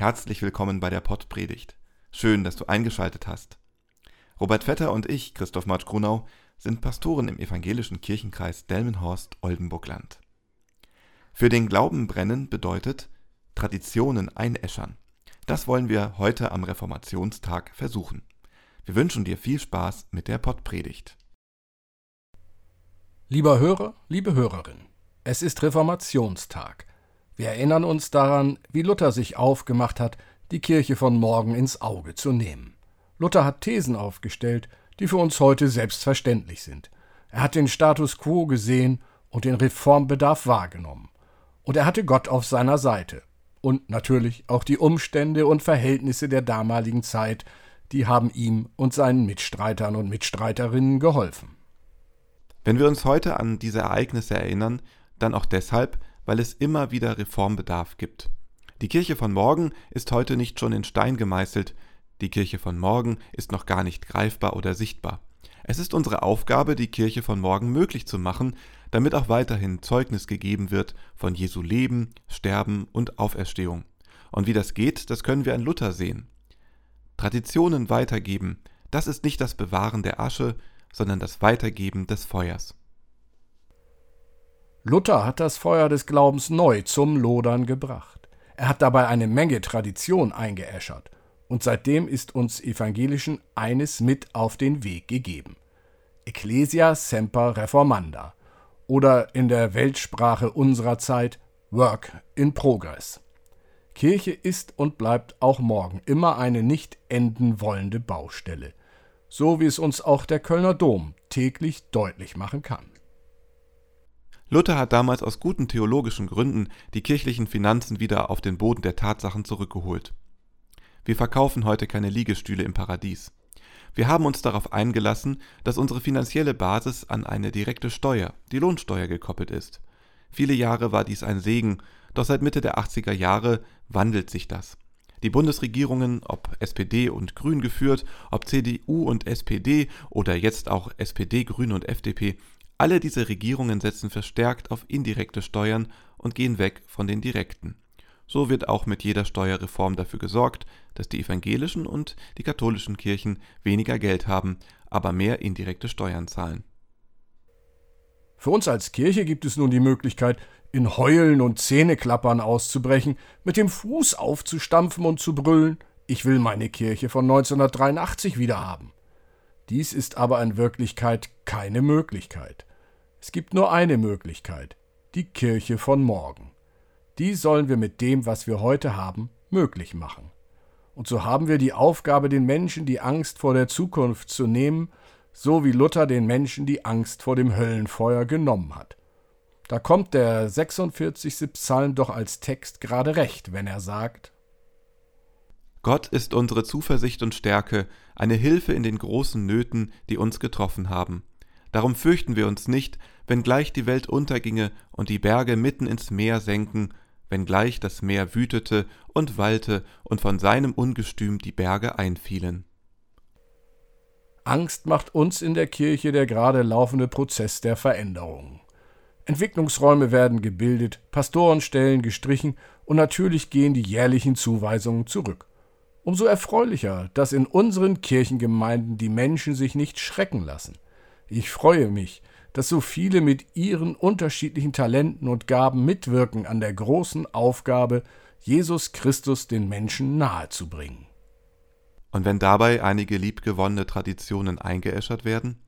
Herzlich willkommen bei der Pottpredigt. Schön, dass du eingeschaltet hast. Robert Vetter und ich, Christoph Marsch Grunau, sind Pastoren im evangelischen Kirchenkreis Delmenhorst-Oldenburgland. Für den Glauben brennen bedeutet Traditionen einäschern. Das wollen wir heute am Reformationstag versuchen. Wir wünschen dir viel Spaß mit der Pottpredigt. Lieber Hörer, liebe Hörerin, es ist Reformationstag. Wir erinnern uns daran, wie Luther sich aufgemacht hat, die Kirche von morgen ins Auge zu nehmen. Luther hat Thesen aufgestellt, die für uns heute selbstverständlich sind. Er hat den Status quo gesehen und den Reformbedarf wahrgenommen. Und er hatte Gott auf seiner Seite. Und natürlich auch die Umstände und Verhältnisse der damaligen Zeit, die haben ihm und seinen Mitstreitern und Mitstreiterinnen geholfen. Wenn wir uns heute an diese Ereignisse erinnern, dann auch deshalb, weil es immer wieder Reformbedarf gibt. Die Kirche von morgen ist heute nicht schon in Stein gemeißelt, die Kirche von morgen ist noch gar nicht greifbar oder sichtbar. Es ist unsere Aufgabe, die Kirche von morgen möglich zu machen, damit auch weiterhin Zeugnis gegeben wird von Jesu Leben, Sterben und Auferstehung. Und wie das geht, das können wir an Luther sehen. Traditionen weitergeben, das ist nicht das Bewahren der Asche, sondern das Weitergeben des Feuers. Luther hat das Feuer des Glaubens neu zum Lodern gebracht. Er hat dabei eine Menge Tradition eingeäschert, und seitdem ist uns Evangelischen eines mit auf den Weg gegeben. Ecclesia semper reformanda oder in der Weltsprache unserer Zeit Work in Progress. Kirche ist und bleibt auch morgen immer eine nicht enden wollende Baustelle, so wie es uns auch der Kölner Dom täglich deutlich machen kann. Luther hat damals aus guten theologischen Gründen die kirchlichen Finanzen wieder auf den Boden der Tatsachen zurückgeholt. Wir verkaufen heute keine Liegestühle im Paradies. Wir haben uns darauf eingelassen, dass unsere finanzielle Basis an eine direkte Steuer, die Lohnsteuer, gekoppelt ist. Viele Jahre war dies ein Segen, doch seit Mitte der 80er Jahre wandelt sich das. Die Bundesregierungen, ob SPD und Grün geführt, ob CDU und SPD oder jetzt auch SPD, Grüne und FDP, alle diese Regierungen setzen verstärkt auf indirekte Steuern und gehen weg von den direkten. So wird auch mit jeder Steuerreform dafür gesorgt, dass die evangelischen und die katholischen Kirchen weniger Geld haben, aber mehr indirekte Steuern zahlen. Für uns als Kirche gibt es nun die Möglichkeit, in Heulen und Zähneklappern auszubrechen, mit dem Fuß aufzustampfen und zu brüllen, ich will meine Kirche von 1983 wieder haben. Dies ist aber in Wirklichkeit keine Möglichkeit. Es gibt nur eine Möglichkeit, die Kirche von morgen. Die sollen wir mit dem, was wir heute haben, möglich machen. Und so haben wir die Aufgabe, den Menschen die Angst vor der Zukunft zu nehmen, so wie Luther den Menschen die Angst vor dem Höllenfeuer genommen hat. Da kommt der 46. Psalm doch als Text gerade recht, wenn er sagt, Gott ist unsere Zuversicht und Stärke, eine Hilfe in den großen Nöten, die uns getroffen haben. Darum fürchten wir uns nicht, wenngleich die Welt unterginge und die Berge mitten ins Meer senken, wenngleich das Meer wütete und wallte und von seinem Ungestüm die Berge einfielen. Angst macht uns in der Kirche der gerade laufende Prozess der Veränderung. Entwicklungsräume werden gebildet, Pastorenstellen gestrichen und natürlich gehen die jährlichen Zuweisungen zurück. Umso erfreulicher, dass in unseren Kirchengemeinden die Menschen sich nicht schrecken lassen – ich freue mich, dass so viele mit ihren unterschiedlichen Talenten und Gaben mitwirken an der großen Aufgabe, Jesus Christus den Menschen nahezubringen. Und wenn dabei einige liebgewonnene Traditionen eingeäschert werden,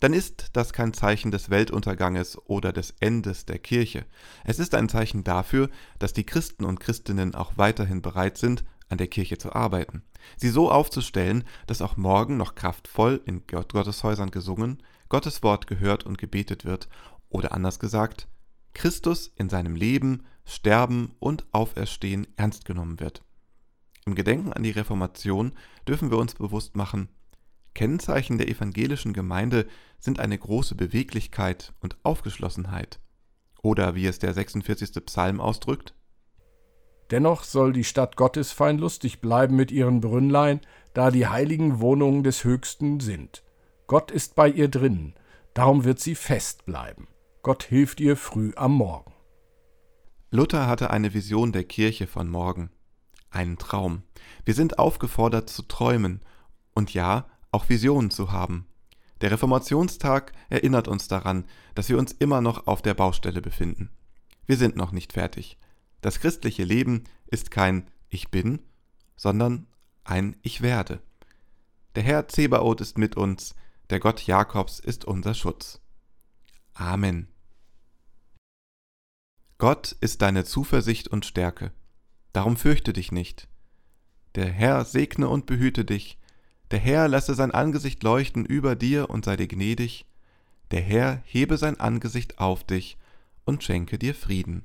dann ist das kein Zeichen des Weltunterganges oder des Endes der Kirche. Es ist ein Zeichen dafür, dass die Christen und Christinnen auch weiterhin bereit sind, an der Kirche zu arbeiten, sie so aufzustellen, dass auch morgen noch kraftvoll in Gotteshäusern gesungen, Gottes Wort gehört und gebetet wird, oder anders gesagt, Christus in seinem Leben, Sterben und Auferstehen ernst genommen wird. Im Gedenken an die Reformation dürfen wir uns bewusst machen, Kennzeichen der evangelischen Gemeinde sind eine große Beweglichkeit und Aufgeschlossenheit. Oder wie es der 46. Psalm ausdrückt, Dennoch soll die Stadt Gottes fein lustig bleiben mit ihren Brünnlein, da die heiligen Wohnungen des Höchsten sind. Gott ist bei ihr drinnen, darum wird sie fest bleiben. Gott hilft ihr früh am Morgen. Luther hatte eine Vision der Kirche von morgen. einen Traum. Wir sind aufgefordert zu träumen und ja, auch Visionen zu haben. Der Reformationstag erinnert uns daran, dass wir uns immer noch auf der Baustelle befinden. Wir sind noch nicht fertig. Das christliche Leben ist kein Ich bin, sondern ein Ich werde. Der Herr Zebaoth ist mit uns, der Gott Jakobs ist unser Schutz. Amen. Gott ist deine Zuversicht und Stärke. Darum fürchte dich nicht. Der Herr segne und behüte dich. Der Herr lasse sein Angesicht leuchten über dir und sei dir gnädig. Der Herr hebe sein Angesicht auf dich und schenke dir Frieden.